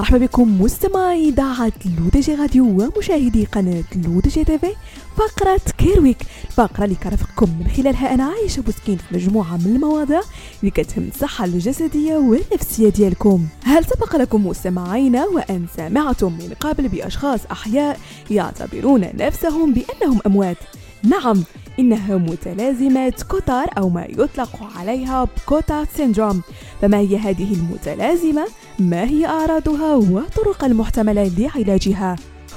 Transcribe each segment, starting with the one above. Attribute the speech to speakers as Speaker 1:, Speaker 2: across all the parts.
Speaker 1: مرحبا بكم مستمعي إذاعة لو دي جي راديو ومشاهدي قناة لو دي جي تيفي فقرة Care Week الفقرة اللي كرفقكم من خلالها أنا عايشة بوسكين في مجموعة من المواضيع اللي كتهم الصحة الجسدية والنفسية ديالكم. هل سبق لكم مستمعينا وأن سمعتم من قبل بأشخاص أحياء يعتبرون نفسهم بأنهم أموات؟ نعم إنها متلازمة كوتار أو ما يطلق عليها Cotard syndrome فما هي هذه المتلازمة؟ ما هي أعراضها وطرق المحتملة لعلاجها؟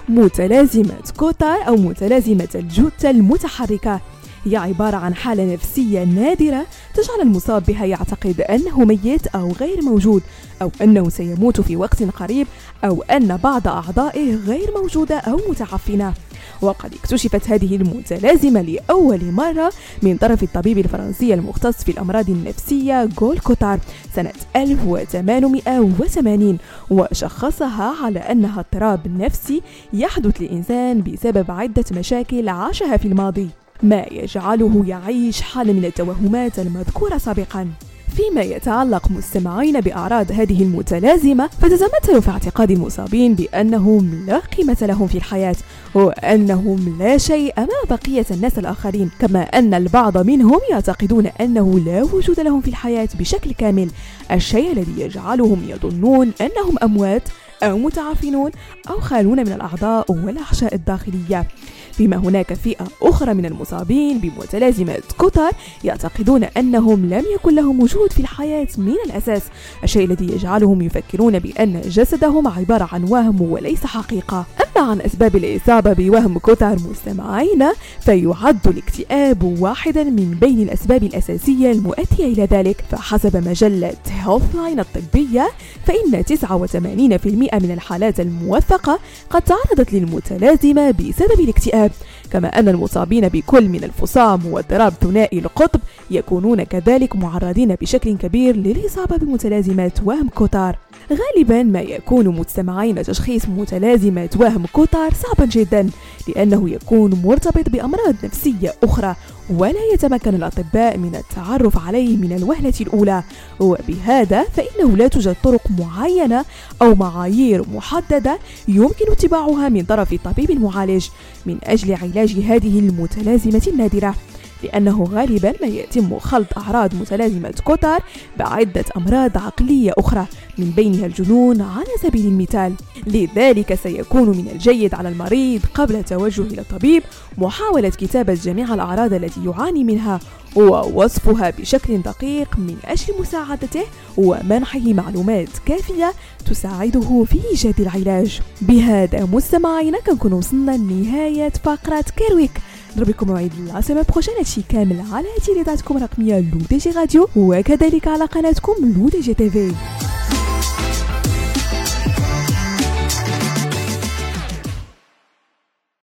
Speaker 1: متلازمة كوتار أو متلازمة الجثة المتحركة هي عبارة عن حالة نفسية نادرة تجعل المصاب بها يعتقد أنه ميت أو غير موجود أو أنه سيموت في وقت قريب أو أن بعض أعضائه غير موجودة أو متعفنة وقد اكتشفت هذه المتلازمة لأول مرة من طرف الطبيب الفرنسي المختص في الأمراض النفسية جول كوتار سنة 1880 وشخصها على أنها اضطراب نفسي يحدث لإنسان بسبب عدة مشاكل عاشها في الماضي ما يجعله يعيش حالة من التوهمات المذكورة سابقا. فيما يتعلق مستمعين بأعراض هذه المتلازمة فتتمثل في اعتقاد المصابين بأنهم لا قيمة لهم في الحياة وأنهم لا شيء أمام بقية الناس الآخرين كما أن البعض منهم يعتقدون أنه لا وجود لهم في الحياة بشكل كامل. الشيء الذي يجعلهم يظنون أنهم أموات أو متعافنون أو خالون من الأعضاء والأحشاء الداخلية. فيما هناك فئة أخرى من المصابين بمتلازمة كوتر يعتقدون أنهم لم يكن لهم وجود في الحياة من الأساس الشيء الذي يجعلهم يفكرون بأن جسدهم عبارة عن وهم وليس حقيقة. عن أسباب الإصابة بوهم كوتار مستمعين فيعد الاكتئاب واحدا من بين الأسباب الأساسية المؤدية إلى ذلك. فحسب مجلة هيلث لاين الطبية فإن 89% من الحالات الموثقة قد تعرضت للمتلازمة بسبب الاكتئاب. كما أن المصابين بكل من الفصام واضطراب ثنائي القطب يكونون كذلك معرضين بشكل كبير للإصابة بمتلازمات وهم كوتار. غالبا ما يكون مستمعين تشخيص متلازمة وهم كوتار صعبا جدا لأنه يكون مرتبط بأمراض نفسية أخرى ولا يتمكن الأطباء من التعرف عليه من الوهلة الأولى. وبهذا فإنه لا توجد طرق معينة أو معايير محددة يمكن اتباعها من طرف الطبيب المعالج من أجل علاج هذه المتلازمة النادرة. لأنه غالبا ما يتم خلط أعراض متلازمة كوتار بعدة أمراض عقلية أخرى من بينها الجنون على سبيل المثال. لذلك سيكون من الجيد على المريض قبل التوجه إلى الطبيب محاولة كتابة جميع الأعراض التي يعاني منها ووصفها بشكل دقيق من أجل مساعدته ومنحه معلومات كافية تساعده في إيجاد العلاج. بهذا مستمعينا كنكون وصلنا لنهاية فقرة Care Week نضرب لكم موعد la semaine prochaine هادشي كامل على تيليداتكم الرقميه لو دي جي راديو وكذلك على قناتكم لو دي جي تيفي.